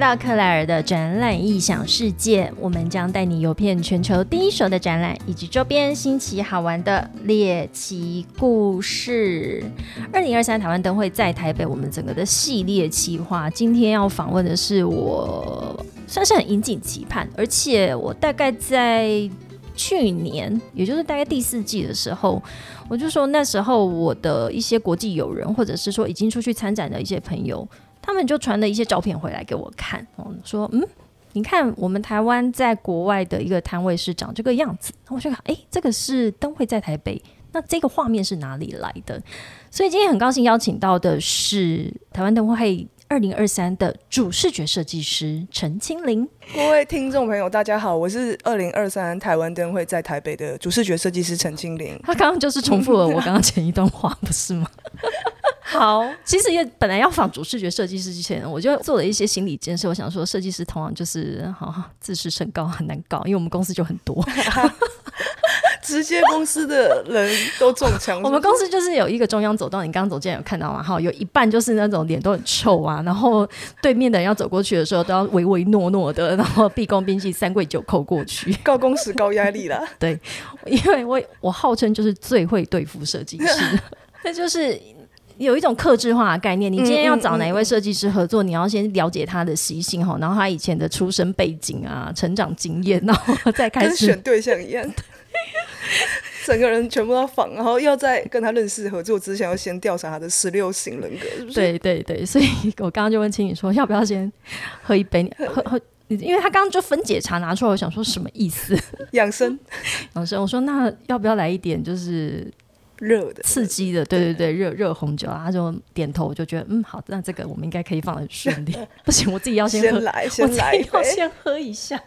到克莱尔的展览异想世界，我们将带你游遍全球第一手的展览以及周边新奇好玩的猎奇故事。二零二三台湾灯会在台北，我们整个的系列企划，今天要访问的是我算是很引颈期盼，而且我大概在去年，也就是大概第四季的时候，我就说那时候我的一些国际友人，或者是说已经出去参展的一些朋友。他们就传了一些照片回来给我看，说：“嗯，你看我们台湾在国外的一个摊位是长这个样子。”我就看，哎，这个是灯会在台北，那这个画面是哪里来的？所以今天很高兴邀请到的是台湾灯会二零二三的主视觉设计师陈清玲。各位听众朋友，大家好，我是二零二三台湾灯会在台北的主视觉设计师陈清玲。他刚刚就是重复了我刚刚前一段话，不是吗？好，其实也本来要仿主视觉设计师之前，我就做了一些心理建设。我想说，设计师通常就是好自视甚高，很难搞，因为我们公司就很多，直接公司的人都中枪。我们公司就是有一个中央走道，你刚刚走进来有看到吗？哈，有一半就是那种脸都很臭啊，然后对面的人要走过去的时候都要唯唯诺诺的，然后毕恭毕敬三跪九叩过去，高工时高压力啦。对，因为我我号称就是最会对付设计师，那就是。有一种克制化的概念，你今天要找哪一位设计师合作，你要先了解他的习性哈，然后他以前的出身背景啊、成长经验，然后再开始选对象一样，整个人全部要仿，然后要在跟他认识合作之前，要先调查他的十六型人格。对对对，所以我刚刚就问青宇说，要不要先喝一杯？喝喝，因为他刚刚就分解茶拿出来，我想说什么意思？养生，养生。我说那要不要来一点？就是。热的、刺激的，对对对，热热红酒啊，他就点头，我就觉得嗯好，那这个我们应该可以放很顺利。不行，我自己要先先来，先来，要先喝一下。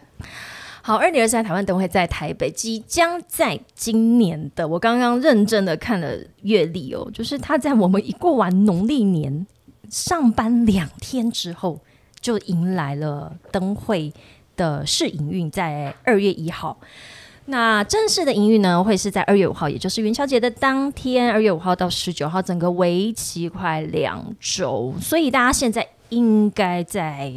好，二零二三台湾灯会在台北，即将在今年的，我刚刚认真的看了月历哦，就是它在我们一过完农历年上班两天之后，就迎来了灯会的试营运，在二月一号。那正式的营运呢，会是在二月五号，也就是元宵节的当天，二月五号到十九号，整个为期快两周。所以大家现在应该在，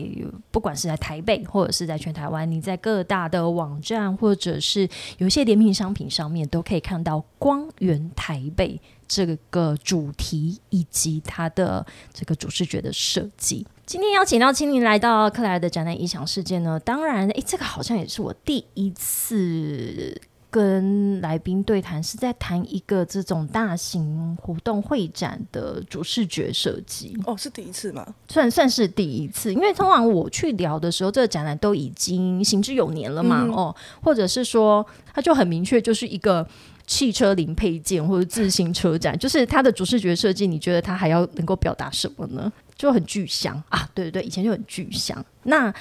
不管是在台北或者是在全台湾，你在各大的网站或者是有一些联名商品上面，都可以看到“光源台北”这个主题以及它的这个主视觉的设计。今天邀请到青林来到克莱尔的展览异想世界呢，当然，哎，这个好像也是我第一次跟来宾对谈，是在谈一个这种大型活动会展的主视觉设计。哦，是第一次吗？算算是第一次，因为通常我去聊的时候，这个展览都已经行之有年了嘛，哦，或者是说，它就很明确，就是一个汽车零配件或者自行车展，就是它的主视觉设计，你觉得它还要能够表达什么呢？就很具象啊，对对对，以前就很具象。那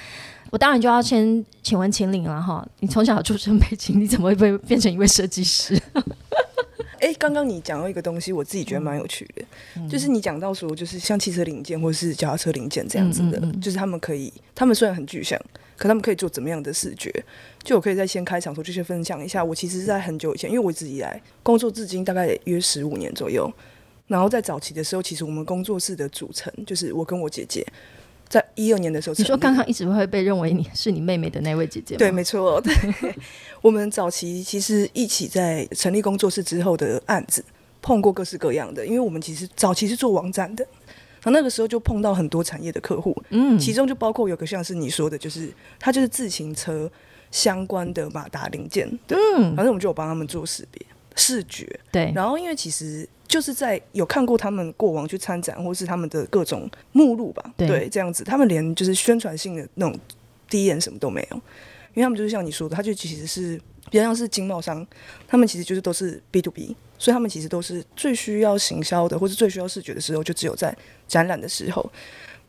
我当然就要先请问秦岭了哈，你从小出生背景，你怎么会被变成一位设计师？哎，刚刚你讲到一个东西，我自己觉得蛮有趣的，就是你讲到说，就是像汽车零件或者是脚踏车零件这样子的，就是他们可以，他们虽然很具象，可他们可以做怎么样的视觉？就我可以在先开场时候就先分享一下，我其实是在很久以前，因为我一直以来工作至今大概约十五年左右。然后在早期的时候，其实我们工作室的组成就是我跟我姐姐，在一二年的时候，你说刚刚一直会被认为你是你妹妹的那位姐姐，对，没错。对，我们早期其实一起在成立工作室之后的案子，碰过各式各样的，因为我们其实早期是做网站的，然后那个时候就碰到很多产业的客户，嗯，其中就包括有个像是你说的，就是他就是自行车相关的马达零件，嗯，反正我们就有帮他们做识别视觉，对，然后因为其实。就是在有看过他们过往去参展，或是他们的各种目录吧，对，这样子，他们连就是宣传性的那种第一眼什么都没有，因为他们就是像你说的，他就其实是比较像是经贸商，他们其实就是都是 B to B，所以他们其实都是最需要行销的，或是最需要视觉的时候，就只有在展览的时候。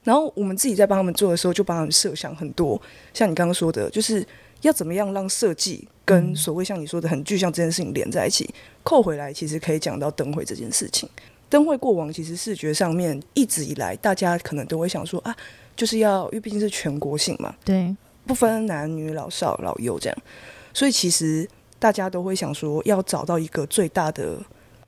然后我们自己在帮他们做的时候，就帮他们设想很多，像你刚刚说的，就是要怎么样让设计。跟所谓像你说的很具象这件事情连在一起，扣回来其实可以讲到灯会这件事情。灯会过往其实视觉上面一直以来，大家可能都会想说啊，就是要因为毕竟是全国性嘛，对，不分男女老少老幼这样，所以其实大家都会想说要找到一个最大的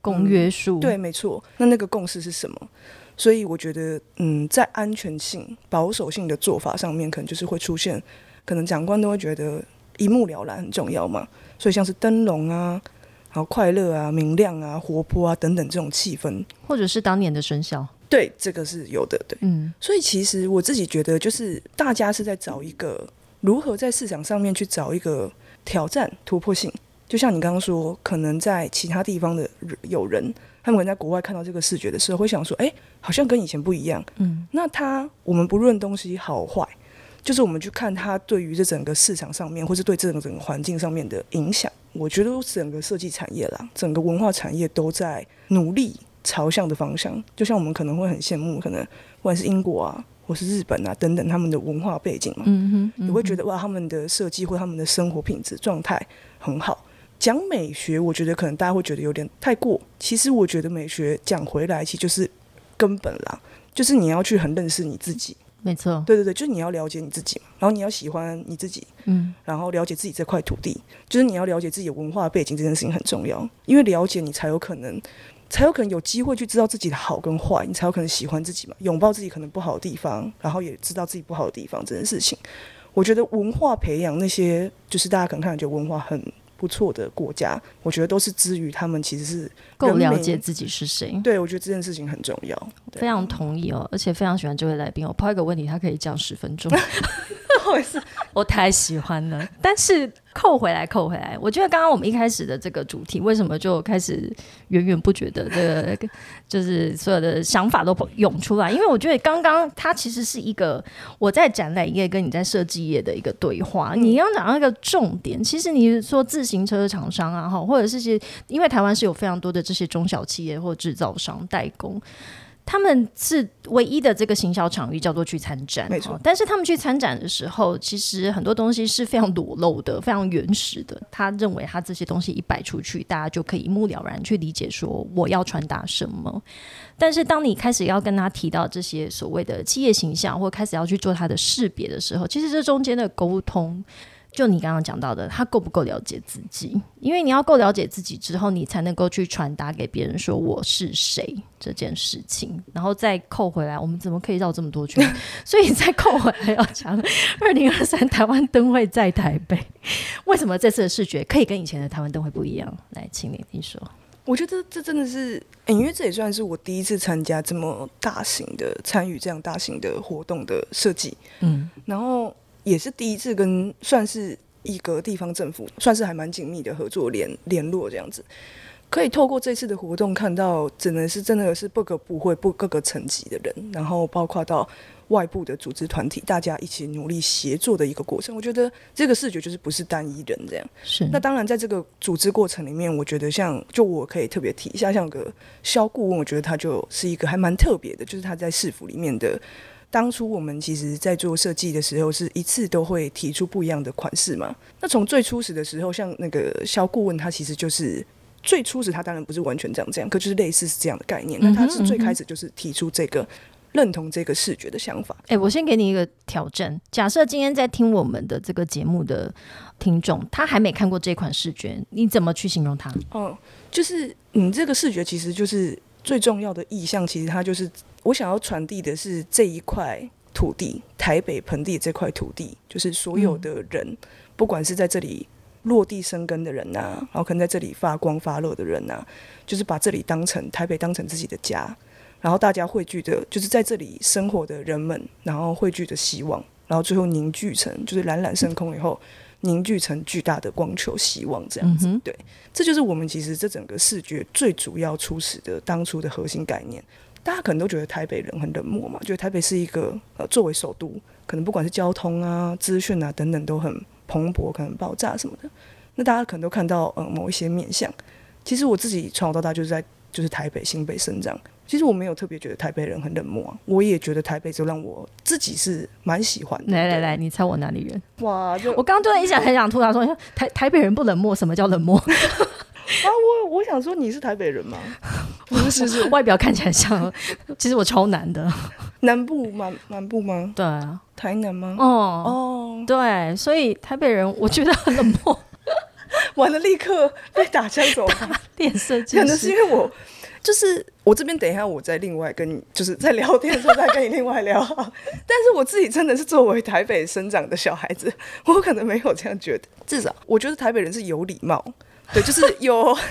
公约数。对，没错。那那个共识是什么？所以我觉得，嗯，在安全性、保守性的做法上面，可能就是会出现，可能长官都会觉得一目了然很重要嘛。所以像是灯笼啊，然后快乐啊、明亮啊、活泼啊等等这种气氛，或者是当年的生肖，对，这个是有的，对，嗯。所以其实我自己觉得，就是大家是在找一个如何在市场上面去找一个挑战、突破性。就像你刚刚说，可能在其他地方的有人，他们可能在国外看到这个视觉的时候，会想说：“哎，好像跟以前不一样。”嗯，那他我们不论东西好坏，就是我们去看它对于这整个市场上面，或是对这整整个环境上面的影响。我觉得整个设计产业啦，整个文化产业都在努力朝向的方向。就像我们可能会很羡慕，可能不管是英国啊，或是日本啊等等他们的文化背景嘛，嗯哼，你会觉得哇，他们的设计或他们的生活品质状态很好。讲美学，我觉得可能大家会觉得有点太过。其实我觉得美学讲回来，其实就是根本啦，就是你要去很认识你自己。没错，对对对，就是你要了解你自己嘛，然后你要喜欢你自己，嗯，然后了解自己这块土地，就是你要了解自己的文化背景，这件事情很重要。因为了解你，才有可能，才有可能有机会去知道自己的好跟坏，你才有可能喜欢自己嘛，拥抱自己可能不好的地方，然后也知道自己不好的地方这件事情。我觉得文化培养那些，就是大家可能看觉得文化很。不错的国家，我觉得都是之于他们其实是够了解自己是谁。对，我觉得这件事情很重要，非常同意哦，而且非常喜欢这位来宾。我抛一个问题，他可以讲十分钟，不好意思，我太喜欢了。但是。扣回来，扣回来。我觉得刚刚我们一开始的这个主题，为什么就开始源源不绝的这个，就是所有的想法都涌出来？因为我觉得刚刚它其实是一个我在展览业跟你在设计业的一个对话。你要讲到一个重点，其实你说自行车厂商啊，哈，或者是些，因为台湾是有非常多的这些中小企业或制造商代工。他们是唯一的这个行销场域，叫做去参展。没错，但是他们去参展的时候，其实很多东西是非常裸露的，非常原始的。他认为他这些东西一摆出去，大家就可以一目了然去理解说我要传达什么。但是当你开始要跟他提到这些所谓的企业形象，或开始要去做他的识别的时候，其实这中间的沟通。就你刚刚讲到的，他够不够了解自己？因为你要够了解自己之后，你才能够去传达给别人说我是谁这件事情，然后再扣回来。我们怎么可以绕这么多圈？所以再扣回来要讲，二零二三台湾灯会在台北，为什么这次的视觉可以跟以前的台湾灯会不一样？来，请你你说。我觉得这真的是，因为这也算是我第一次参加这么大型的、参与这样大型的活动的设计。嗯，然后。也是第一次跟算是一个地方政府，算是还蛮紧密的合作联联络这样子，可以透过这次的活动看到，只能是真的是各个部会、不各个层级的人，然后包括到外部的组织团体，大家一起努力协作的一个过程。我觉得这个视觉就是不是单一人这样。是。那当然，在这个组织过程里面，我觉得像就我可以特别提一下，像个肖顾问，我觉得他就是一个还蛮特别的，就是他在市府里面的。当初我们其实，在做设计的时候，是一次都会提出不一样的款式嘛。那从最初始的时候，像那个肖顾问，他其实就是最初始，他当然不是完全这样这样，可就是类似是这样的概念。那他是最开始就是提出这个认同这个视觉的想法。哎，我先给你一个挑战：假设今天在听我们的这个节目的听众，他还没看过这款视觉，你怎么去形容它？哦，就是你这个视觉其实就是最重要的意象，其实它就是。我想要传递的是这一块土地，台北盆地这块土地，就是所有的人，不管是在这里落地生根的人呐，然后可能在这里发光发热的人呐，就是把这里当成台北当成自己的家，然后大家汇聚的，就是在这里生活的人们，然后汇聚的希望，然后最后凝聚成就是冉冉升空以后凝聚成巨大的光球希望这样子，对，这就是我们其实这整个视觉最主要初始的当初的核心概念。大家可能都觉得台北人很冷漠嘛，觉得台北是一个呃作为首都，可能不管是交通啊、资讯啊等等都很蓬勃，可能爆炸什么的。那大家可能都看到呃某一些面相。其实我自己从小到大就是在就是台北新北生长。其实我没有特别觉得台北人很冷漠，我也觉得台北就让我自己是蛮喜欢的。来来来，你猜我哪里人？哇！就我刚刚突然一想，很想吐槽说，台台北人不冷漠，什么叫冷漠？啊，我我想说你是台北人吗？不是，是外表看起来像，其实我超南的，南部吗？南部吗？对啊，台南吗？哦哦，对，所以台北人我觉得很冷漠，完了立刻被打枪走，脸色，可能是因为我就是我这边等一下，我再另外跟你，就是在聊天的时候再跟你另外聊。但是我自己真的是作为台北生长的小孩子，我可能没有这样觉得。至少我觉得台北人是有礼貌，对，就是有。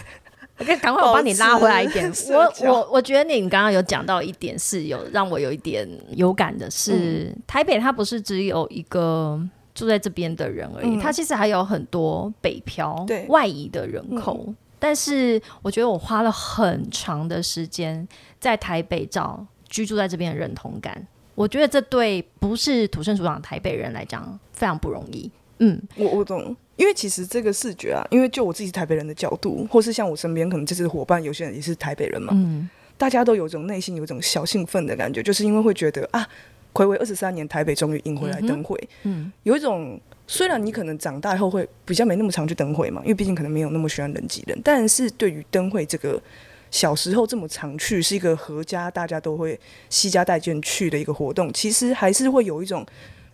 我可以赶快我帮你拉回来一点。我我我觉得你刚刚有讲到一点是有让我有一点有感的，是台北它不是只有一个住在这边的人而已，它其实还有很多北漂、外移的人口。但是我觉得我花了很长的时间在台北找居住在这边的认同感，我觉得这对不是土生土长的台北人来讲非常不容易。嗯，我我懂，因为其实这个视觉啊，因为就我自己是台北人的角度，或是像我身边可能这次伙伴有些人也是台北人嘛，嗯，大家都有种内心有一种小兴奋的感觉，就是因为会觉得啊，暌违二十三年，台北终于迎回来灯会，嗯，有一种。虽然你可能长大后会比较没那么常去灯会嘛，因为毕竟可能没有那么喜欢人挤人，但是对于灯会这个小时候这么常去，是一个合家大家都会惜家带眷去的一个活动，其实还是会有一种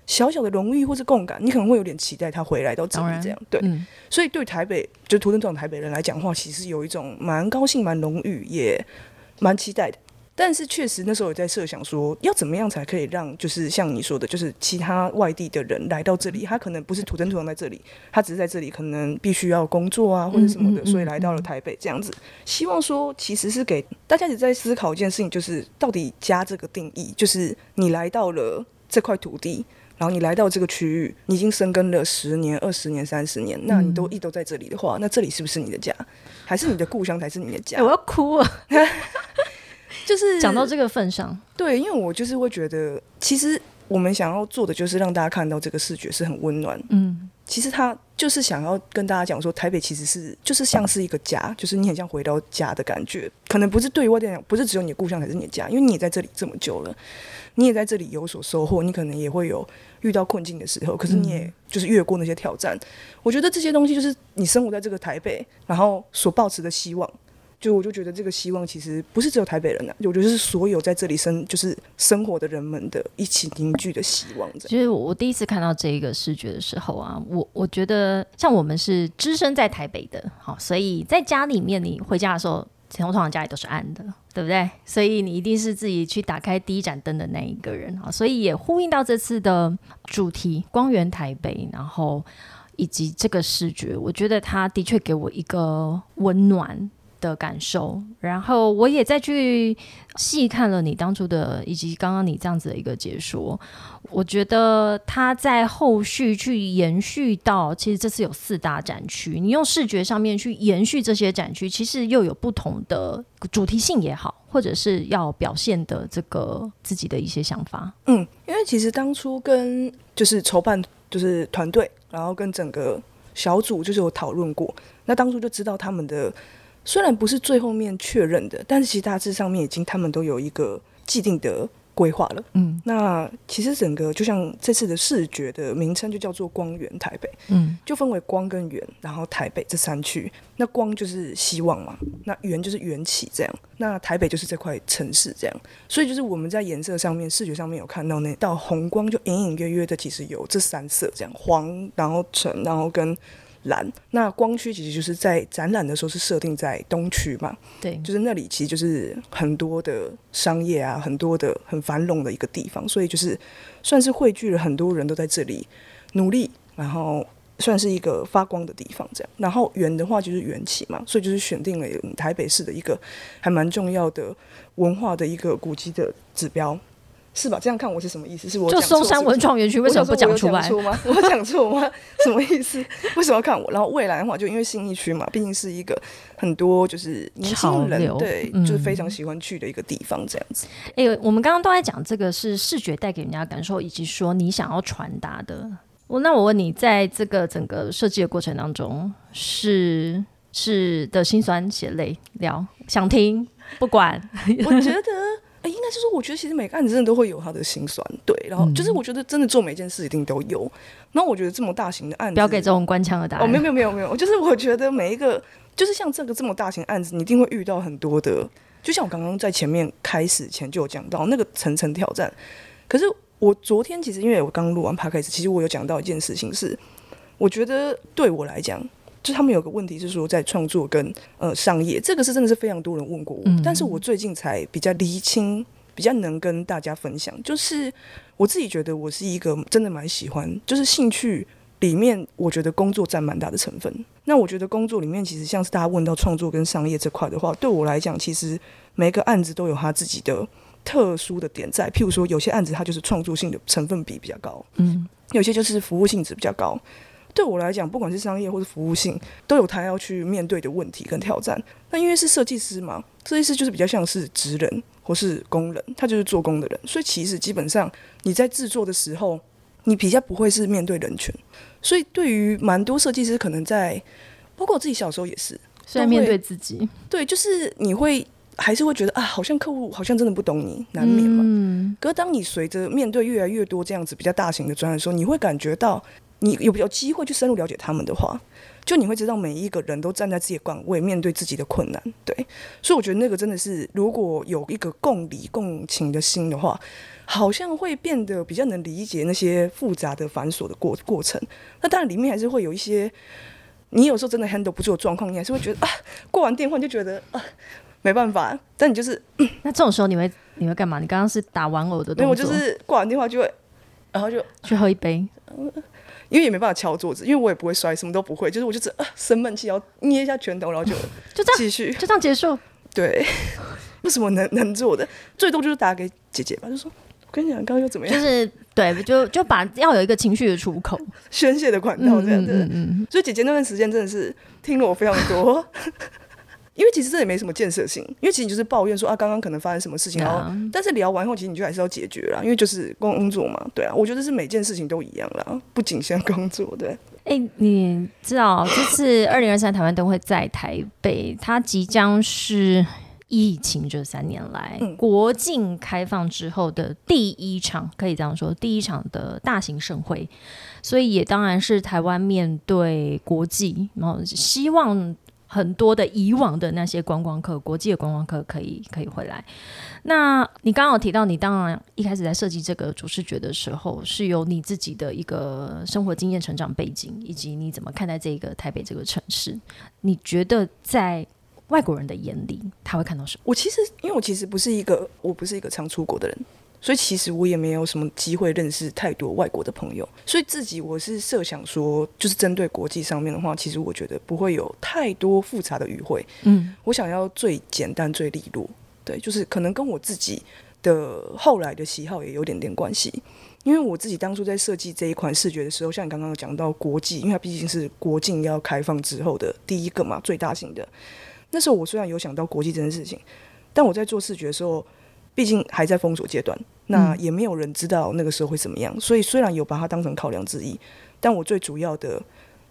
小小的荣誉或是共感，你可能会有点期待他回来到这里这样。对，所以对台北就图腾这种台北人来讲话，其实有一种蛮高兴、蛮荣誉，也蛮期待的。但是确实那时候也在设想说，要怎么样才可以让就是像你说的，就是其他外地的人来到这里，他可能不是土生土长在这里，他只是在这里可能必须要工作啊或者什么的，所以来到了台北这样子。希望说其实是给大家也在思考一件事情，就是到底家这个定义，就是你来到了这块土地，然后你来到这个区域，你已经生根了十年、二十年、三十年，那你都一都在这里的话，那这里是不是你的家，还是你的故乡才是你的家？我要哭了。就是讲到这个份上，对，因为我就是会觉得，其实我们想要做的就是让大家看到这个视觉是很温暖。嗯，其实他就是想要跟大家讲说，台北其实是就是像是一个家，就是你很像回到家的感觉。可能不是对于外地人讲，不是只有你的故乡才是你的家，因为你也在这里这么久了，你也在这里有所收获，你可能也会有遇到困境的时候，可是你也就是越过那些挑战。我觉得这些东西就是你生活在这个台北，然后所抱持的希望。就我就觉得这个希望其实不是只有台北人呐，我觉得是所有在这里生就是生活的人们的一起凝聚的希望。其实我第一次看到这一个视觉的时候啊，我我觉得像我们是只身在台北的，好，所以在家里面你回家的时候，通常家里都是暗的，对不对？所以你一定是自己去打开第一盏灯的那一个人啊，所以也呼应到这次的主题“光源台北”，然后以及这个视觉，我觉得它的确给我一个温暖。的感受，然后我也再去细看了你当初的，以及刚刚你这样子的一个解说，我觉得他在后续去延续到，其实这次有四大展区，你用视觉上面去延续这些展区，其实又有不同的主题性也好，或者是要表现的这个自己的一些想法。嗯，因为其实当初跟就是筹办就是团队，然后跟整个小组就是有讨论过，那当初就知道他们的。虽然不是最后面确认的，但是其实大致上面已经他们都有一个既定的规划了。嗯，那其实整个就像这次的视觉的名称就叫做“光源台北”。嗯，就分为光跟源，然后台北这三区。那光就是希望嘛，那源就是缘起这样。那台北就是这块城市这样。所以就是我们在颜色上面、视觉上面有看到那道红光，就隐隐约约的其实有这三色这样：黄，然后橙，然后跟。蓝，那光区其实就是在展览的时候是设定在东区嘛？对，就是那里其实就是很多的商业啊，很多的很繁荣的一个地方，所以就是算是汇聚了很多人都在这里努力，然后算是一个发光的地方这样。然后圆的话就是缘起嘛，所以就是选定了台北市的一个还蛮重要的文化的一个古迹的指标。是吧？这样看我是什么意思？是我就松山文创园区为什么不讲出来？吗？我讲错吗？什么意思？为什么要看我？然后未来的话，就因为新一区嘛，毕竟是一个很多就是年轻人对，就是非常喜欢去的一个地方，这样子。哎，我们刚刚都在讲这个是视觉带给人家感受，以及说你想要传达的。我那我问你，在这个整个设计的过程当中，是是的心酸血泪聊，想听不管？我觉得。应该是说，我觉得其实每个案子真的都会有他的心酸，对。然后就是我觉得真的做每件事一定都有。那我觉得这么大型的案子，不要给这种官腔的答案。哦，没有没有没有没有，就是我觉得每一个，就是像这个这么大型案子，你一定会遇到很多的。就像我刚刚在前面开始前就有讲到那个层层挑战。可是我昨天其实因为我刚录完 p 开始，其实我有讲到一件事情是，我觉得对我来讲，就他们有个问题是说，在创作跟呃商业，这个是真的是非常多人问过我，但是我最近才比较厘清，比较能跟大家分享，就是我自己觉得我是一个真的蛮喜欢，就是兴趣里面，我觉得工作占蛮大的成分。那我觉得工作里面，其实像是大家问到创作跟商业这块的话，对我来讲，其实每个案子都有他自己的特殊的点在。譬如说，有些案子它就是创作性的成分比比较高，嗯，有些就是服务性质比较高。对我来讲，不管是商业或是服务性，都有他要去面对的问题跟挑战。那因为是设计师嘛，设计师就是比较像是职人或是工人，他就是做工的人，所以其实基本上你在制作的时候，你比较不会是面对人群。所以对于蛮多设计师，可能在包括我自己小时候也是，在面对自己，对，就是你会还是会觉得啊，好像客户好像真的不懂你，难免嘛。嗯。可是当你随着面对越来越多这样子比较大型的专案的时候，你会感觉到。你有有机会去深入了解他们的话，就你会知道每一个人都站在自己的岗位，面对自己的困难。对，所以我觉得那个真的是，如果有一个共理共情的心的话，好像会变得比较能理解那些复杂的繁琐的过过程。那当然里面还是会有一些，你有时候真的 handle 不住的状况，你还是会觉得啊，过完电话就觉得啊，没办法。但你就是，那这种时候你会你会干嘛？你刚刚是打玩偶的动作，我就是挂完电话就会，然后就去喝一杯。因为也没办法敲桌子，因为我也不会摔，什么都不会，就是我就是啊生闷气，然后捏一下拳头，然后就就这样继续，就这样结束。对，为什么能能做的最多就是打给姐姐吧，就说我跟你讲，刚刚又怎么样？就是对，就就把要有一个情绪的出口，宣泄的管道这样子。嗯嗯。所以姐姐那段时间真的是听了我非常多。因为其实这也没什么建设性，因为其实你就是抱怨说啊，刚刚可能发生什么事情，然后但是聊完后，其实你就还是要解决了，因为就是工作嘛，对啊，我觉得是每件事情都一样啦，不仅限工作，对。哎，你知道这次 二零二三台湾灯会在台北，它即将是疫情这三年来国境开放之后的第一场，可以这样说，第一场的大型盛会，所以也当然是台湾面对国际，然后希望。很多的以往的那些观光客，国际的观光客可以可以回来。那你刚刚有提到，你当然一开始在设计这个主视觉的时候，是有你自己的一个生活经验、成长背景，以及你怎么看待这个台北这个城市？你觉得在外国人的眼里，他会看到什么？我其实，因为我其实不是一个，我不是一个常出国的人。所以其实我也没有什么机会认识太多外国的朋友，所以自己我是设想说，就是针对国际上面的话，其实我觉得不会有太多复杂的语汇。嗯，我想要最简单、最利落。对，就是可能跟我自己的后来的喜好也有点点关系。因为我自己当初在设计这一款视觉的时候，像你刚刚讲到国际，因为它毕竟是国境要开放之后的第一个嘛，最大型的。那时候我虽然有想到国际这件事情，但我在做视觉的时候，毕竟还在封锁阶段。那也没有人知道那个时候会怎么样，所以虽然有把它当成考量之一，但我最主要的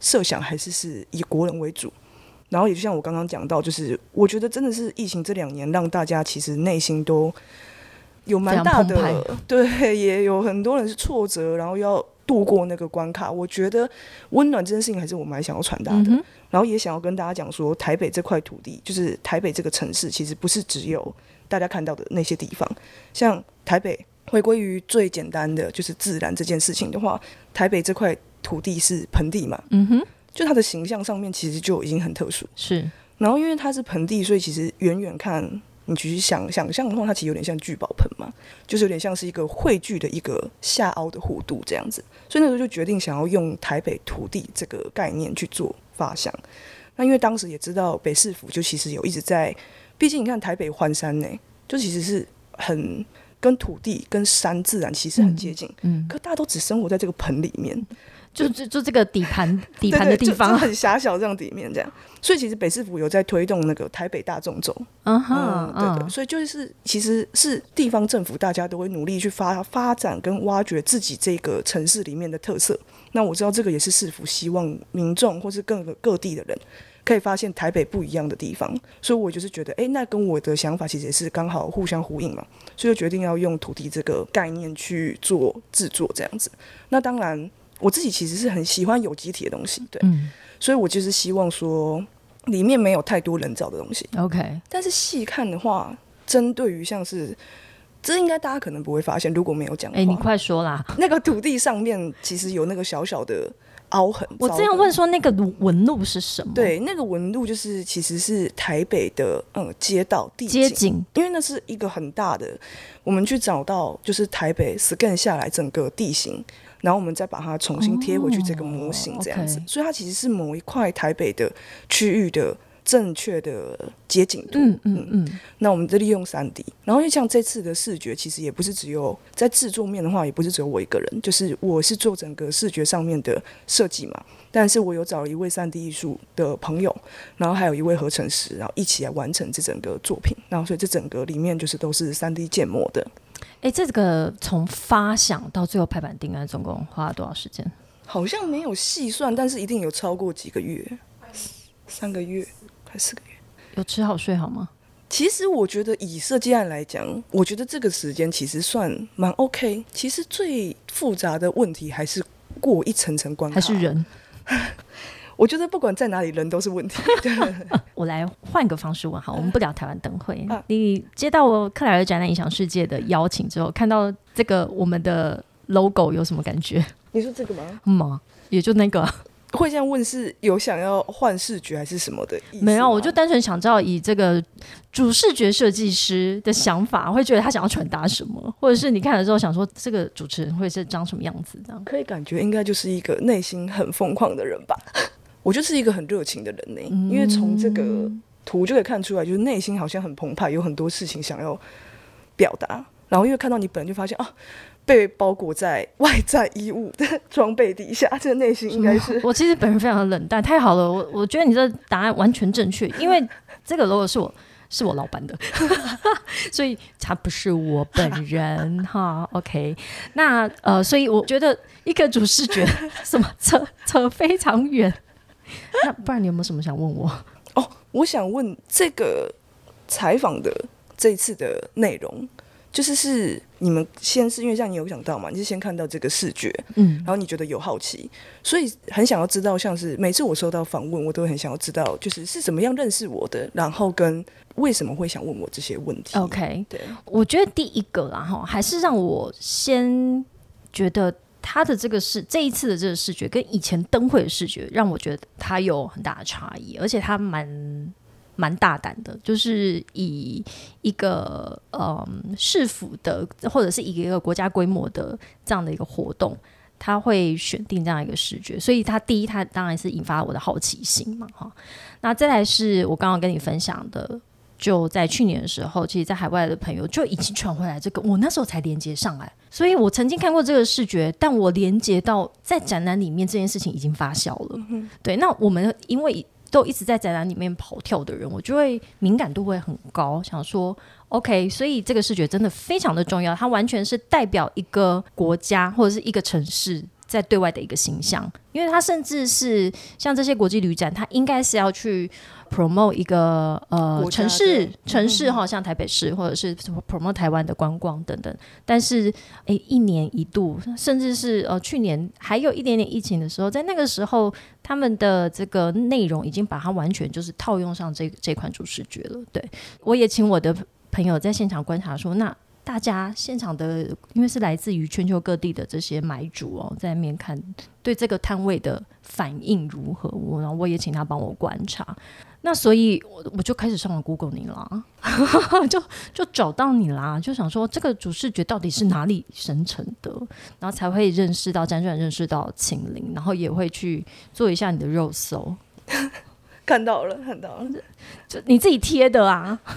设想还是是以国人为主。然后也就像我刚刚讲到，就是我觉得真的是疫情这两年让大家其实内心都有蛮大的，对，也有很多人是挫折，然后要度过那个关卡。我觉得温暖这件事情还是我蛮想要传达的，然后也想要跟大家讲说，台北这块土地，就是台北这个城市，其实不是只有大家看到的那些地方，像。台北回归于最简单的就是自然这件事情的话，台北这块土地是盆地嘛？嗯哼，就它的形象上面其实就已经很特殊。是，然后因为它是盆地，所以其实远远看，你其实想想象的话，它其实有点像聚宝盆嘛，就是有点像是一个汇聚的一个下凹的弧度这样子。所以那时候就决定想要用台北土地这个概念去做发想。那因为当时也知道北市府就其实有一直在，毕竟你看台北环山呢，就其实是很。跟土地、跟山自然其实很接近，嗯，可大家都只生活在这个盆里面，就就就这个底盘 底盘的地方很狭小，这样底面这样，所以其实北市府有在推动那个台北大众走，嗯哼，对对，所以就是其实是地方政府大家都会努力去发发展跟挖掘自己这个城市里面的特色。那我知道这个也是市府希望民众或是各个各地的人。可以发现台北不一样的地方，所以我就是觉得，哎，那跟我的想法其实也是刚好互相呼应嘛，所以就决定要用土地这个概念去做制作这样子。那当然，我自己其实是很喜欢有机体的东西，对，所以我就是希望说里面没有太多人造的东西。OK，但是细看的话，针对于像是这应该大家可能不会发现，如果没有讲，哎，你快说啦，那个土地上面其实有那个小小的。凹痕。我这样问说，那个纹路是什么？对，那个纹路就是其实是台北的嗯街道地街景，因为那是一个很大的，我们去找到就是台北 scan 下来整个地形，然后我们再把它重新贴回去这个模型这样子，所以它其实是某一块台北的区域的。正确的街景图，嗯嗯嗯，那我们就利用三 D，然后就像这次的视觉，其实也不是只有在制作面的话，也不是只有我一个人，就是我是做整个视觉上面的设计嘛，但是我有找了一位三 D 艺术的朋友，然后还有一位合成师，然后一起来完成这整个作品，然后所以这整个里面就是都是三 D 建模的。哎，这个从发想到最后排版定案，总共花了多少时间？好像没有细算，但是一定有超过几个月，三个月。四个月，有吃好睡好吗？其实我觉得以设计案来讲，我觉得这个时间其实算蛮 OK。其实最复杂的问题还是过一层层关卡，还是人。我觉得不管在哪里，人都是问题。我来换个方式问，好，我们不聊台湾灯会。你接到我克莱尔展览影响世界的邀请之后，看到这个我们的 logo 有什么感觉？你说这个吗？吗？也就那个。会这样问是有想要换视觉还是什么的意思？没有，我就单纯想知道以这个主视觉设计师的想法，会觉得他想要传达什么，或者是你看了之后想说这个主持人会是长什么样子？这样可以感觉应该就是一个内心很疯狂的人吧。我就是一个很热情的人呢，因为从这个图就可以看出来，就是内心好像很澎湃，有很多事情想要表达。然后因为看到你本人，就发现啊。被包裹在外在衣物的装备底下，这个内心应该是 我其实本人非常的冷淡，太好了，我我觉得你这答案完全正确，因为 这个 logo 是我是我老板的，所以他不是我本人哈。OK，那呃，所以我觉得一个主视觉什么扯扯非常远，那不然你有没有什么想问我？哦，我想问这个采访的这次的内容。就是是你们先是因为像你有想到嘛，你是先看到这个视觉，嗯，然后你觉得有好奇，所以很想要知道，像是每次我收到访问，我都很想要知道，就是是怎么样认识我的，然后跟为什么会想问我这些问题。OK，对，我觉得第一个啦哈，还是让我先觉得他的这个视这一次的这个视觉跟以前灯会的视觉，让我觉得它有很大的差异，而且它蛮。蛮大胆的，就是以一个嗯市府的或者是以一个国家规模的这样的一个活动，他会选定这样一个视觉，所以他第一，他当然是引发我的好奇心嘛，哈。那再来是我刚刚跟你分享的，就在去年的时候，其实，在海外的朋友就已经传回来这个，我那时候才连接上来，所以我曾经看过这个视觉，但我连接到在展览里面这件事情已经发酵了，对。那我们因为。都一直在展览里面跑跳的人，我就会敏感度会很高，想说 OK，所以这个视觉真的非常的重要，它完全是代表一个国家或者是一个城市在对外的一个形象，因为它甚至是像这些国际旅展，它应该是要去。promote 一个呃城市城市哈，像台北市或者是 promote 台湾的观光等等，但是诶，一年一度，甚至是呃去年还有一点点疫情的时候，在那个时候，他们的这个内容已经把它完全就是套用上这这款主视觉了。对我也请我的朋友在现场观察说，那。大家现场的，因为是来自于全球各地的这些买主哦，在面看对这个摊位的反应如何，我然后我也请他帮我观察。那所以，我我就开始上了 Google 你啦，就就找到你啦，就想说这个主视觉到底是哪里生成的，然后才会认识到辗转认识到秦岭，然后也会去做一下你的肉搜，看到了，看到了，就你自己贴的啊。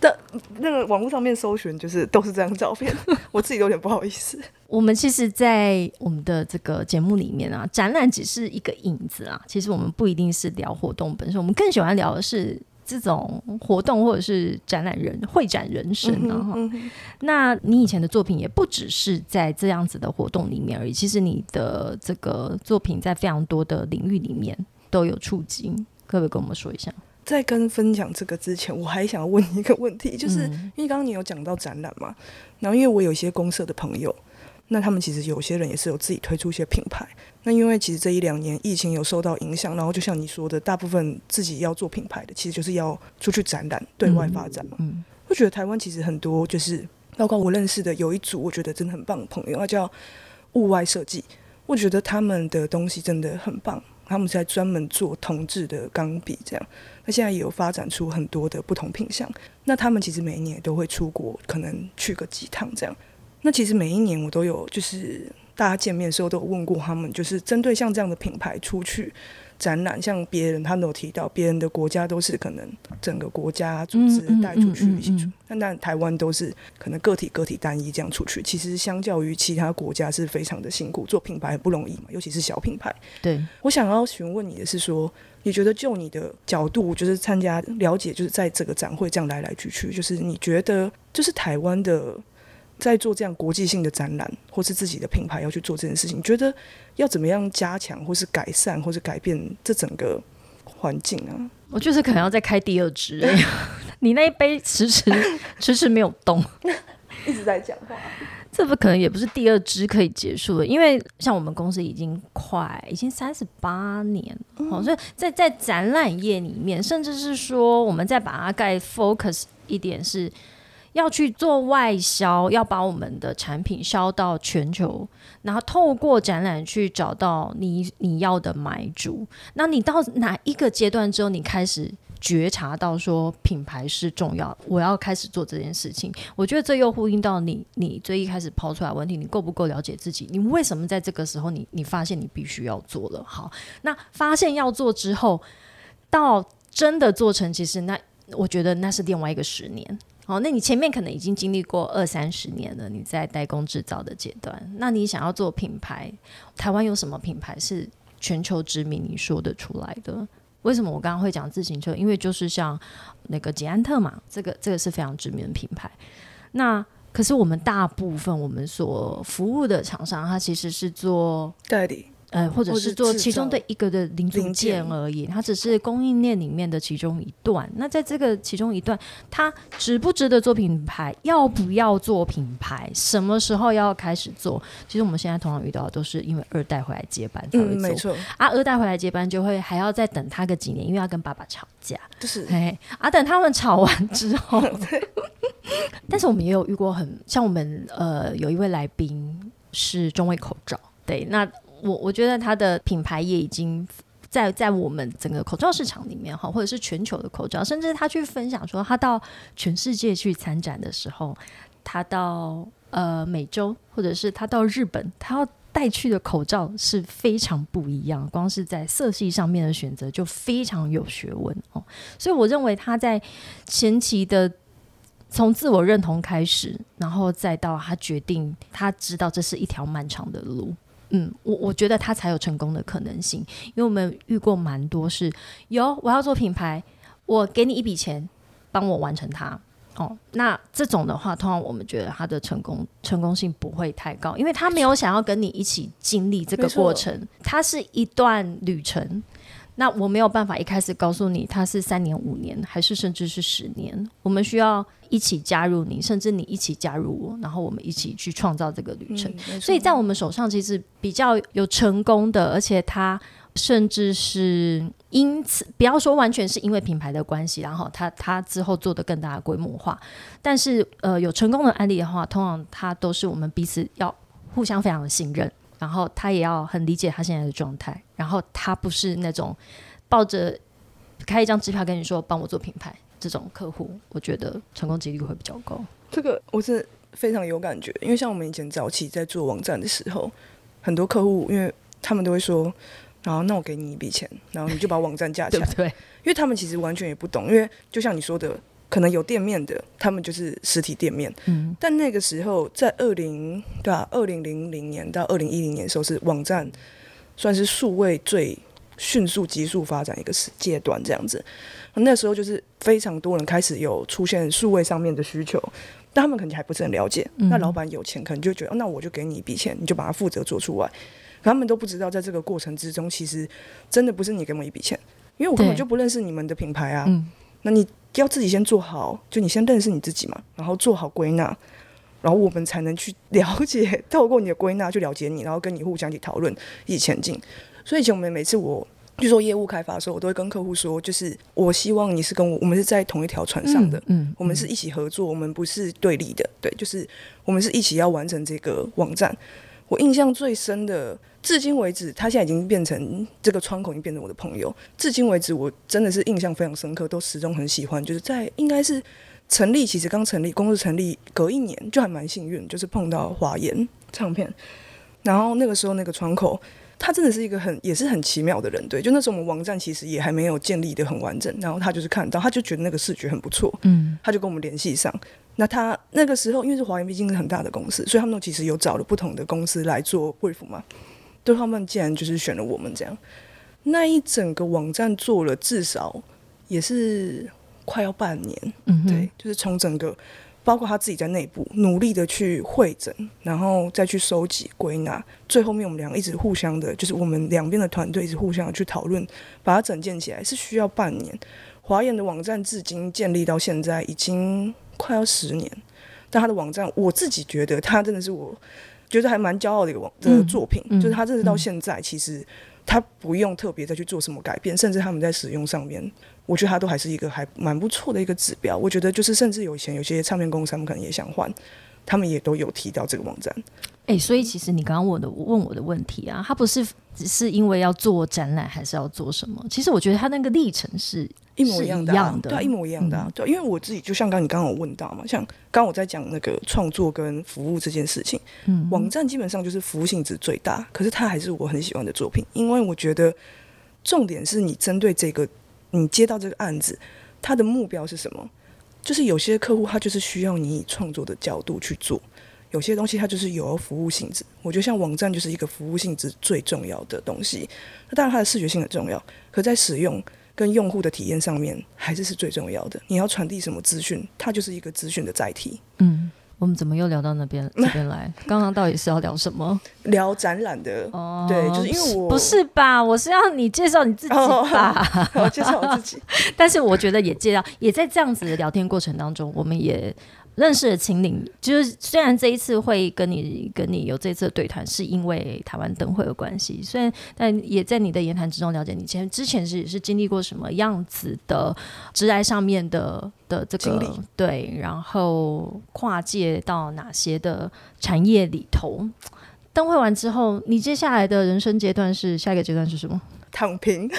的那个网络上面搜寻，就是都是这张照片，我自己有点不好意思。我们其实，在我们的这个节目里面啊，展览只是一个影子啊。其实我们不一定是聊活动本身，我们更喜欢聊的是这种活动或者是展览人会展人生啊。那你以前的作品也不只是在这样子的活动里面而已，其实你的这个作品在非常多的领域里面都有触及，可不可以跟我们说一下？在跟分享这个之前，我还想要问一个问题，就是因为刚刚你有讲到展览嘛，然后因为我有一些公社的朋友，那他们其实有些人也是有自己推出一些品牌。那因为其实这一两年疫情有受到影响，然后就像你说的，大部分自己要做品牌的，其实就是要出去展览、对外发展嘛。嗯，我觉得台湾其实很多，就是包括我认识的有一组，我觉得真的很棒的朋友，他叫物外设计。我觉得他们的东西真的很棒，他们在专门做铜制的钢笔，这样。那现在也有发展出很多的不同品相。那他们其实每一年都会出国，可能去个几趟这样。那其实每一年我都有，就是大家见面的时候都有问过他们，就是针对像这样的品牌出去。展览像别人，他们有提到，别人的国家都是可能整个国家组织带出去一起出，但但台湾都是可能个体个体单一这样出去。其实相较于其他国家是非常的辛苦，做品牌很不容易嘛，尤其是小品牌。对我想要询问你的是说，你觉得就你的角度，就是参加了解，就是在这个展会这样来来去去，就是你觉得就是台湾的。在做这样国际性的展览，或是自己的品牌要去做这件事情，觉得要怎么样加强，或是改善，或是改变这整个环境啊？我就是可能要再开第二支，你那一杯迟迟 迟迟没有动，一直在讲话，这不可能也不是第二支可以结束了，因为像我们公司已经快已经三十八年，好，所以在在展览业里面，甚至是说我们再把它盖 focus 一点是。要去做外销，要把我们的产品销到全球，然后透过展览去找到你你要的买主。那你到哪一个阶段之后，你开始觉察到说品牌是重要，我要开始做这件事情。我觉得这又呼应到你你最一开始抛出来问题，你够不够了解自己？你为什么在这个时候你你发现你必须要做了？好，那发现要做之后，到真的做成，其实那我觉得那是另外一个十年。哦，那你前面可能已经经历过二三十年了，你在代工制造的阶段，那你想要做品牌，台湾有什么品牌是全球知名？你说得出来的？为什么我刚刚会讲自行车？因为就是像那个捷安特嘛，这个这个是非常知名的品牌。那可是我们大部分我们所服务的厂商，它其实是做代理。呃，或者是做其中的一个的零组件而已，它只是供应链里面的其中一段。那在这个其中一段，它值不值得做品牌？要不要做品牌？什么时候要开始做？其实我们现在通常遇到的都是因为二代回来接班才会做。没错啊，二代回来接班就会还要再等他个几年，因为要跟爸爸吵架。就是，哎，啊，等他们吵完之 后，但是我们也有遇过很像我们呃有一位来宾是中卫口罩，对，那。我我觉得它的品牌也已经在在我们整个口罩市场里面哈，或者是全球的口罩，甚至他去分享说，他到全世界去参展的时候，他到呃美洲或者是他到日本，他要带去的口罩是非常不一样，光是在色系上面的选择就非常有学问哦。所以我认为他在前期的从自我认同开始，然后再到他决定，他知道这是一条漫长的路。嗯，我我觉得他才有成功的可能性，因为我们遇过蛮多是，有我要做品牌，我给你一笔钱，帮我完成它。哦，那这种的话，通常我们觉得他的成功成功性不会太高，因为他没有想要跟你一起经历这个过程，它是一段旅程。那我没有办法一开始告诉你，它是三年、五年，还是甚至是十年。我们需要一起加入你，甚至你一起加入我，然后我们一起去创造这个旅程。所以在我们手上，其实比较有成功的，而且它甚至是因此，不要说完全是因为品牌的关系，然后它它之后做的更大的规模化。但是呃，有成功的案例的话，通常它都是我们彼此要互相非常的信任。然后他也要很理解他现在的状态，然后他不是那种抱着开一张支票跟你说帮我做品牌这种客户，我觉得成功几率会比较高。这个我是非常有感觉，因为像我们以前早期在做网站的时候，很多客户因为他们都会说，然后那我给你一笔钱，然后你就把网站架起来，对，因为他们其实完全也不懂，因为就像你说的。可能有店面的，他们就是实体店面。嗯，但那个时候在二零对吧？二零零零年到二零一零年的时候，是网站算是数位最迅速、急速发展一个时阶段，这样子。那时候就是非常多人开始有出现数位上面的需求，但他们肯定还不是很了解。那老板有钱，可能就觉得，那我就给你一笔钱，你就把它负责做出来。可他们都不知道，在这个过程之中，其实真的不是你给我一笔钱，因为我根本就不认识你们的品牌啊。那你。要自己先做好，就你先认识你自己嘛，然后做好归纳，然后我们才能去了解，透过你的归纳去了解你，然后跟你互相去讨论，一起前进。所以以前我们每次我去做业务开发的时候，我都会跟客户说，就是我希望你是跟我，我们是在同一条船上的，嗯，我们是一起合作，我们不是对立的，对，就是我们是一起要完成这个网站。我印象最深的至今为止，他现在已经变成这个窗口，已经变成我的朋友。至今为止，我真的是印象非常深刻，都始终很喜欢。就是在应该是成立，其实刚成立，公司成立隔一年，就还蛮幸运，就是碰到华研唱片。然后那个时候，那个窗口，他真的是一个很也是很奇妙的人，对。就那时候我们网站其实也还没有建立的很完整，然后他就是看到，他就觉得那个视觉很不错，嗯，他就跟我们联系上。那他那个时候，因为是华研，毕竟是很大的公司，所以他们其实有找了不同的公司来做贵服嘛。对他们竟然就是选了我们这样，那一整个网站做了至少也是快要半年，嗯，对，就是从整个包括他自己在内部努力的去会诊，然后再去收集归纳，最后面我们两个一直互相的，就是我们两边的团队一直互相的去讨论，把它整建起来是需要半年。华研的网站至今建立到现在已经快要十年，但他的网站我自己觉得他真的是我。觉得还蛮骄傲的一个网的作品，就是他认识到现在，其实他不用特别再去做什么改变，甚至他们在使用上面，我觉得他都还是一个还蛮不错的一个指标。我觉得就是甚至有以前有些唱片公司他们可能也想换，他们也都有提到这个网站。哎，所以其实你刚刚问的问我的问题啊，他不是只是因为要做展览，还是要做什么？其实我觉得他那个历程是。一模一样的，对，一模一样的，对，因为我自己就像刚你刚刚有问到嘛，像刚我在讲那个创作跟服务这件事情，嗯，网站基本上就是服务性质最大，可是它还是我很喜欢的作品，因为我觉得重点是你针对这个你接到这个案子，它的目标是什么？就是有些客户他就是需要你以创作的角度去做，有些东西它就是有服务性质，我觉得像网站就是一个服务性质最重要的东西，那当然它的视觉性很重要，可在使用。跟用户的体验上面还是是最重要的。你要传递什么资讯，它就是一个资讯的载体。嗯，我们怎么又聊到那边 这边来？刚刚到底是要聊什么？聊展览的。哦，对，就是因为我不是吧？我是要你介绍你自己吧？我介绍我自己。但是我觉得也介绍，也在这样子的聊天过程当中，我们也。认识的秦岭，就是虽然这一次会跟你跟你有这次的对谈，是因为台湾灯会的关系，虽然但也在你的言谈之中了解你前之前是是经历过什么样子的直来上面的的这个对，然后跨界到哪些的产业里头。灯会完之后，你接下来的人生阶段是下一个阶段是什么？躺平。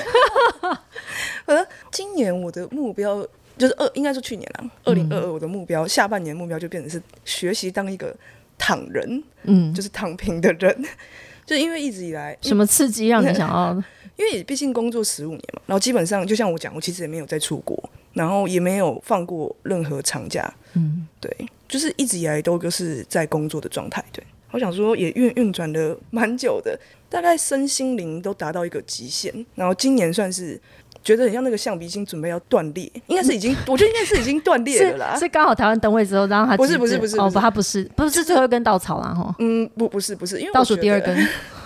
呃，今年我的目标。就是二，应该说去年了。二零二二，我的目标，下半年目标就变成是学习当一个躺人，嗯，就是躺平的人。就因为一直以来，什么刺激让你想要？因为毕竟工作十五年嘛，然后基本上就像我讲，我其实也没有再出国，然后也没有放过任何长假，嗯，对，就是一直以来都就是在工作的状态。对，我想说也运运转了蛮久的，大概身心灵都达到一个极限，然后今年算是。觉得很像那个橡皮筋准备要断裂，应该是已经，我觉得应该是已经断裂了啦。是刚好台湾灯会之后，然后他不是不是不是哦不，他不是不是最后一根稻草啦哈。嗯，不不是不是，因为倒数第二根，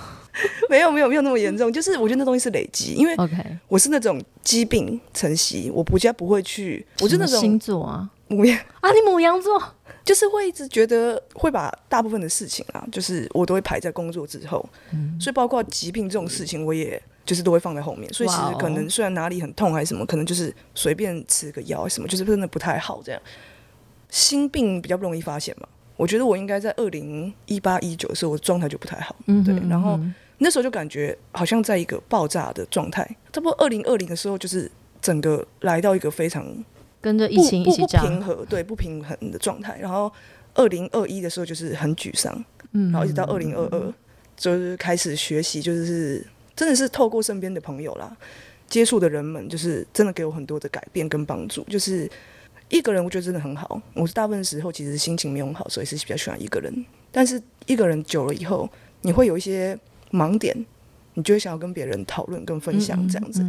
没有没有没有那么严重，就是我觉得那东西是累积，因为 OK，我是那种疾病成习，我不家不会去，我是那种星座啊，母羊啊，你母羊座，就是会一直觉得会把大部分的事情啊，就是我都会排在工作之后，嗯，所以包括疾病这种事情，我也。就是都会放在后面，所以其实可能虽然哪里很痛还是什么，可能就是随便吃个药什么，就是真的不太好这样。心病比较不容易发现嘛，我觉得我应该在二零一八一九的时候，我状态就不太好，嗯对。然后那时候就感觉好像在一个爆炸的状态。差不多二零二零的时候，就是整个来到一个非常跟着疫情一起平和，对不平衡的状态。然后二零二一的时候就是很沮丧，嗯，然后一直到二零二二，就是开始学习，就是。真的是透过身边的朋友啦，接触的人们，就是真的给我很多的改变跟帮助。就是一个人，我觉得真的很好。我是大部分时候其实心情没有好，所以是比较喜欢一个人。但是一个人久了以后，你会有一些盲点，你就会想要跟别人讨论跟分享这样子，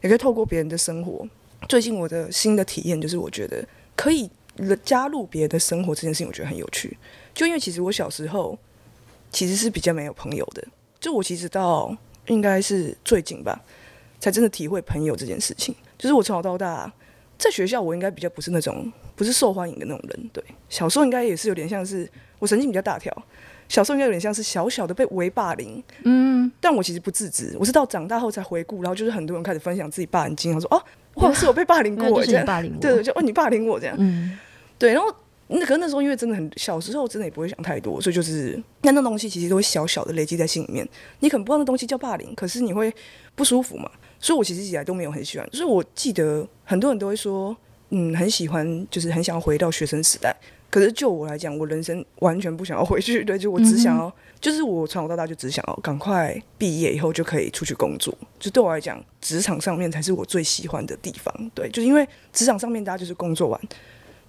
也可以透过别人的生活。最近我的新的体验就是，我觉得可以加入别人的生活这件事情，我觉得很有趣。就因为其实我小时候其实是比较没有朋友的，就我其实到。应该是最近吧，才真的体会朋友这件事情。就是我从小到大，在学校我应该比较不是那种不是受欢迎的那种人。对，小时候应该也是有点像是我神经比较大条，小时候应该有点像是小小的被围霸凌。嗯，但我其实不自知，我是到长大后才回顾，然后就是很多人开始分享自己霸凌经验，说哦，我是我被霸凌过，这样，霸凌，对，就哦你霸凌我这样。嗯，对，然后那可那时候因为真的很小时候，真的也不会想太多，所以就是那那东西其实都会小小的累积在心里面。你可能不知道那东西叫霸凌，可是你会不舒服嘛？所以我其实以来都没有很喜欢。所以我记得很多人都会说，嗯，很喜欢，就是很想要回到学生时代。可是就我来讲，我人生完全不想要回去。对，就我只想要，就是我从小到大就只想要赶快毕业以后就可以出去工作。就对我来讲，职场上面才是我最喜欢的地方。对，就是因为职场上面大家就是工作完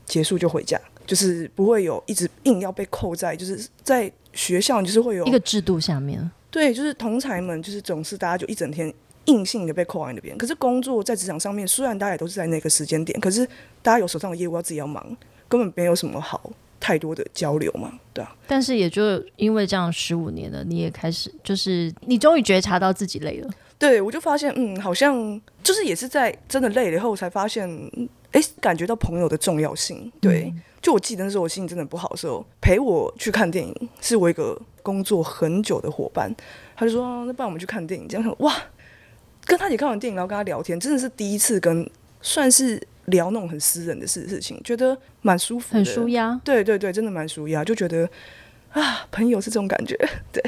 结束就回家，就是不会有一直硬要被扣在，就是在学校就是会有一个制度下面。对，就是同才们就是总是大家就一整天硬性的被扣在那边。可是工作在职场上面，虽然大家也都是在那个时间点，可是大家有手上的业务要自己要忙。根本没有什么好太多的交流嘛，对啊。但是也就因为这样十五年了，你也开始就是你终于觉察到自己累了。对，我就发现，嗯，好像就是也是在真的累了以后，才发现，哎，感觉到朋友的重要性。对，就我记得那时候我心情真的不好的时候，陪我去看电影是我一个工作很久的伙伴，他就说，那不然我们去看电影。这样哇，跟他一起看完电影，然后跟他聊天，真的是第一次跟算是。聊那种很私人的事事情，觉得蛮舒服，很舒压。对对对，真的蛮舒压，就觉得啊，朋友是这种感觉。对，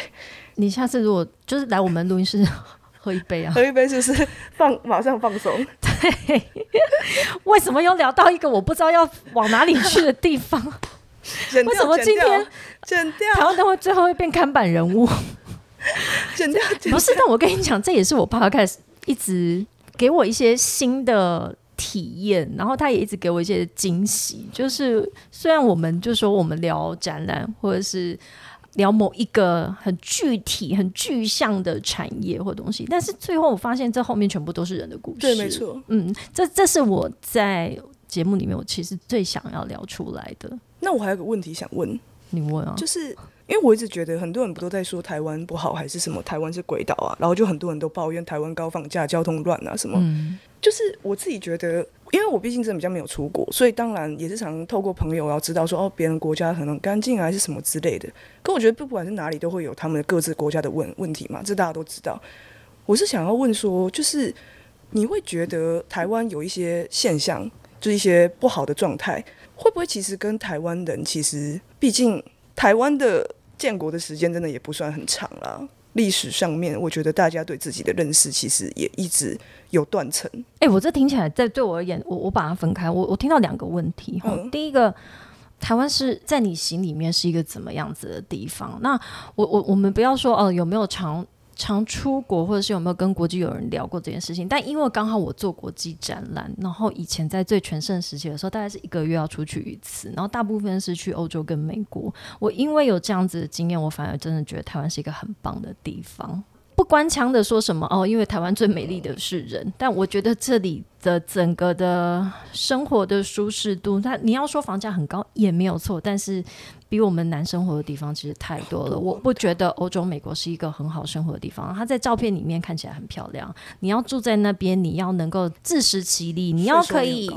你下次如果就是来我们录音室喝一杯啊，喝一杯就是放马上放松。对，为什么又聊到一个我不知道要往哪里去的地方？为什么今天剪掉台湾灯会最后会变看板人物？剪掉不是，但我跟你讲，这也是我爸开始一直给我一些新的。体验，然后他也一直给我一些惊喜。就是虽然我们就说我们聊展览，或者是聊某一个很具体、很具象的产业或东西，但是最后我发现这后面全部都是人的故事。对，没错。嗯，这这是我在节目里面我其实最想要聊出来的。那我还有个问题想问，你问啊？就是因为我一直觉得很多人不都在说台湾不好，还是什么台湾是鬼岛啊？然后就很多人都抱怨台湾高房价、交通乱啊什么。就是我自己觉得，因为我毕竟真的比较没有出国，所以当然也是常透过朋友要知道说哦，别人国家可能干净啊，还是什么之类的。可我觉得不管是哪里，都会有他们各自国家的问问题嘛，这大家都知道。我是想要问说，就是你会觉得台湾有一些现象，就一些不好的状态，会不会其实跟台湾人其实，毕竟台湾的建国的时间真的也不算很长了。历史上面，我觉得大家对自己的认识其实也一直有断层。哎，我这听起来，在对我而言，我我把它分开，我我听到两个问题哈。第一个，台湾是在你心里面是一个怎么样子的地方？那我我我们不要说哦，有没有常。常出国，或者是有没有跟国际友人聊过这件事情？但因为刚好我做国际展览，然后以前在最全盛时期的时候，大概是一个月要出去一次，然后大部分是去欧洲跟美国。我因为有这样子的经验，我反而真的觉得台湾是一个很棒的地方。不官腔的说什么哦，因为台湾最美丽的是人，但我觉得这里的整个的生活的舒适度，它你要说房价很高也没有错，但是比我们难生活的地方其实太多了。我不觉得欧洲、美国是一个很好生活的地方，它在照片里面看起来很漂亮。你要住在那边，你要能够自食其力，你要可以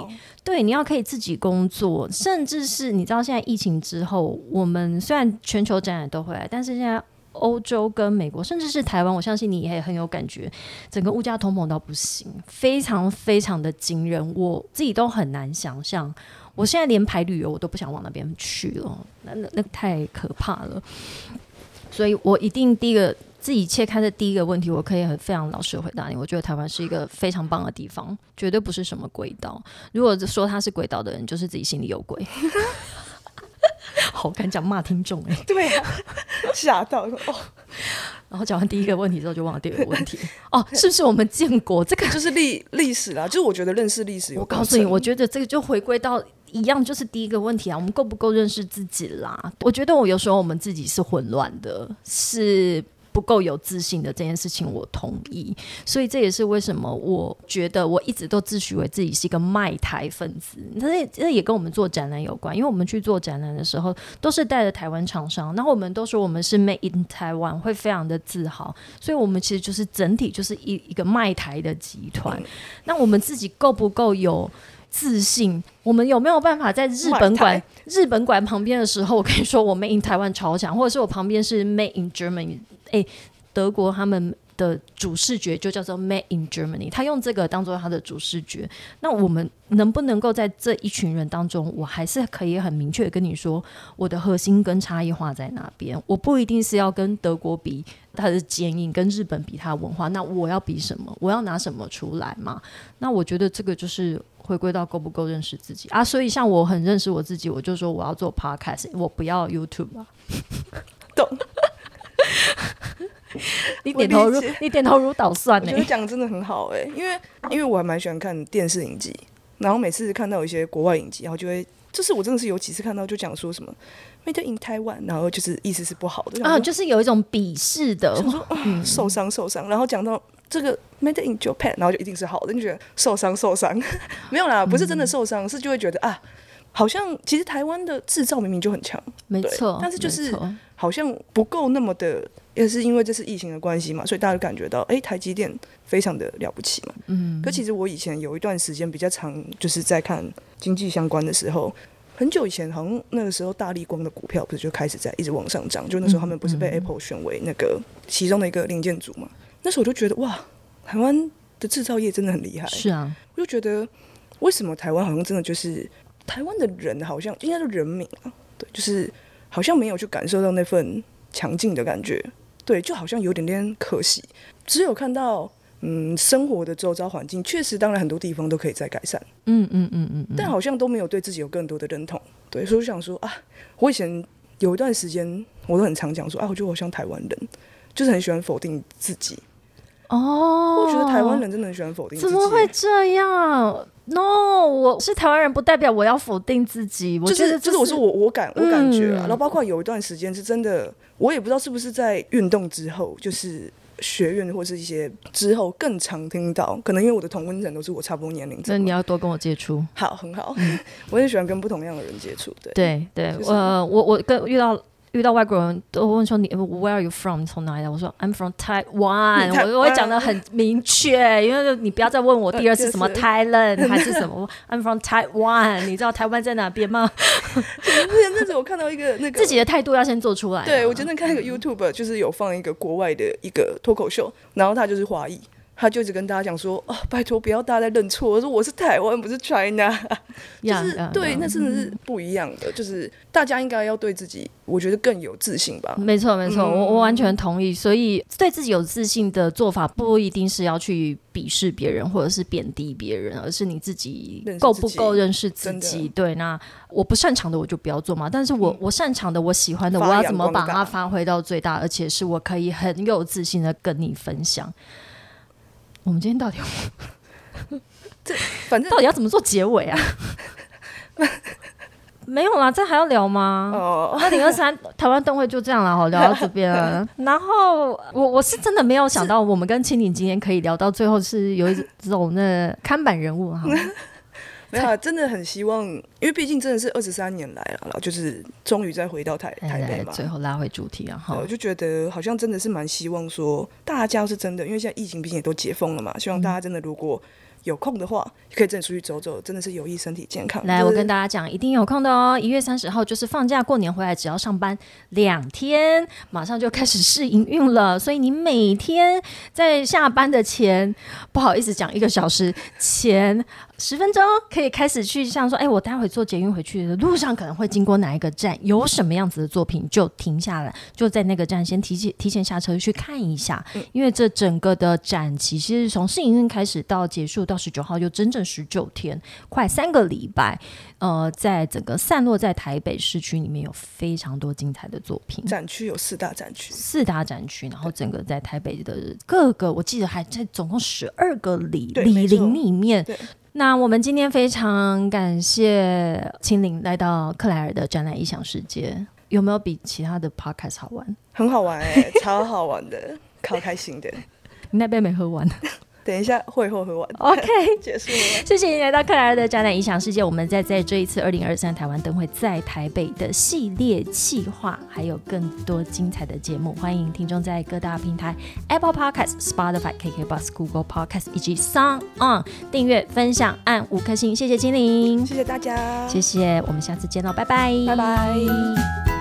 对，你要可以自己工作，甚至是你知道现在疫情之后，我们虽然全球展览都会来，但是现在。欧洲跟美国，甚至是台湾，我相信你也很有感觉。整个物价通膨到不行，非常非常的惊人，我自己都很难想象。我现在连排旅游我都不想往那边去了，那那那太可怕了。所以我一定第一个自己切开的第一个问题，我可以很非常老实回答你。我觉得台湾是一个非常棒的地方，绝对不是什么鬼岛。如果说它是鬼岛的人，就是自己心里有鬼。好敢讲骂听众哎，对呀，吓到哦。然后讲完第一个问题之后，就忘了第二个问题 哦，是不是我们建国这个就是历历史啦？就是我觉得认识历史，我告诉你，我觉得这个就回归到一样，就是第一个问题啊，我们够不够认识自己啦？我觉得我有时候我们自己是混乱的，是。不够有自信的这件事情，我同意。所以这也是为什么我觉得我一直都自诩为自己是一个卖台分子。这这也跟我们做展览有关，因为我们去做展览的时候，都是带着台湾厂商，然后我们都说我们是 Made in Taiwan，会非常的自豪。所以，我们其实就是整体就是一一个卖台的集团。那我们自己够不够有自信？我们有没有办法在日本馆日本馆旁边的时候，我可以说我 Made in Taiwan 超强，或者是我旁边是 Made in Germany？哎，德国他们的主视觉就叫做 Made in Germany，他用这个当做他的主视觉。那我们能不能够在这一群人当中，我还是可以很明确的跟你说，我的核心跟差异化在哪边？我不一定是要跟德国比它的坚硬，跟日本比它的文化，那我要比什么？我要拿什么出来嘛？那我觉得这个就是回归到够不够认识自己啊。所以像我很认识我自己，我就说我要做 podcast，我不要 YouTube 啊。懂。你点头如你点头如捣蒜呢。我觉得讲的真的很好哎，因为因为我还蛮喜欢看电视影集，然后每次看到一些国外影集，然后就会，就是我真的是有几次看到就讲说什么 Made in Taiwan，然后就是意思是不好的啊，就是有一种鄙视的，说受伤受伤，然后讲到这个 Made in Japan，然后就一定是好的，你觉得受伤受伤 没有啦，不是真的受伤，是就会觉得啊。好像其实台湾的制造明明就很强，没错，但是就是好像不够那么的，也是因为这是疫情的关系嘛，所以大家就感觉到，哎，台积电非常的了不起嘛。嗯。可其实我以前有一段时间比较长，就是在看经济相关的时候，很久以前，好像那个时候大力光的股票不是就开始在一直往上涨，就那时候他们不是被 Apple 选为那个其中的一个零件组嘛？那时候我就觉得哇，台湾的制造业真的很厉害。是啊，我就觉得为什么台湾好像真的就是。台湾的人好像应该是人民啊，对，就是好像没有去感受到那份强劲的感觉，对，就好像有点点可惜。只有看到，嗯，生活的周遭环境确实，当然很多地方都可以再改善，嗯嗯嗯嗯，但好像都没有对自己有更多的认同，对，所以我想说啊，我以前有一段时间，我都很常讲说啊，我觉得我像台湾人，就是很喜欢否定自己。哦，我觉得台湾人真的很喜欢否定，怎么会这样？No，我是台湾人，不代表我要否定自己。我觉得就是我是我我感我感觉啊，然后包括有一段时间是真的，我也不知道是不是在运动之后，就是学院或是一些之后更常听到，可能因为我的同温层都是我差不多年龄。那你要多跟我接触，好，很好，我很喜欢跟不同样的人接触。对对对，呃，我我跟遇到。遇到外国人都问说你 Where are you from？从哪里来？我说 I'm from Taiwan。我我会讲的很明确，因为你不要再问我第二次什么 Thailand 还是什么。I'm from Taiwan。你知道台湾在哪边吗？那时候我看到一个那个自己的态度要先做出来。对我真的看那个 YouTube，就是有放一个国外的一个脱口秀，然后他就是华裔。他就一直跟大家讲说：“哦，拜托不要大家再认错，我说我是台湾，不是 China。”就是对，那真的是不一样的。就是大家应该要对自己，我觉得更有自信吧。没错，没错，我我完全同意。所以对自己有自信的做法，不一定是要去鄙视别人或者是贬低别人，而是你自己够不够认识自己。对，那我不擅长的我就不要做嘛。但是我我擅长的，我喜欢的，我要怎么把它发挥到最大，而且是我可以很有自信的跟你分享。我们今天到底，这反正到底要怎么做结尾啊？没有啦，这还要聊吗？哦，二零二三 台湾灯会就这样了，好聊到这边了。然后我我是真的没有想到，我们跟青柠今天可以聊到最后，是有一种那看板人物哈。没有，真的很希望，因为毕竟真的是二十三年来了，就是终于再回到台台北嘛。最后拉回主题啊，我就觉得好像真的是蛮希望说，大家是真的，因为现在疫情毕竟也都解封了嘛，希望大家真的如果。有空的话，可以真的出去走走，真的是有益身体健康。来，我跟大家讲，一定有空的哦！一月三十号就是放假过年回来，只要上班两天，马上就开始试营运了。所以你每天在下班的前，不好意思讲一个小时前。十分钟可以开始去像说，哎，我待会坐捷运回去的路上可能会经过哪一个站，有什么样子的作品就停下来，就在那个站先提前提前下车去看一下。因为这整个的展期其实从试营运开始到结束到十九号，就整整十九天，快三个礼拜。呃，在整个散落在台北市区里面有非常多精彩的作品。展区有四大展区，四大展区，然后整个在台北的各个，我记得还在总共十二个里里林里面。那我们今天非常感谢青林来到克莱尔的展览异想世界，有没有比其他的 podcast 好玩？很好玩哎，超好玩的，超开心的。你那杯没喝完？等一下，会后会完。OK，结束了。谢谢您来到克莱尔的展览影响世界。我们在在这一次二零二三台湾灯会在台北的系列企划，还有更多精彩的节目，欢迎听众在各大平台 Apple Podcast、Spotify、KK Bus、Google Podcast 以及 Sound On 订阅、分享、按五颗星。谢谢精灵，谢谢大家，谢谢。我们下次见喽，拜拜，拜拜。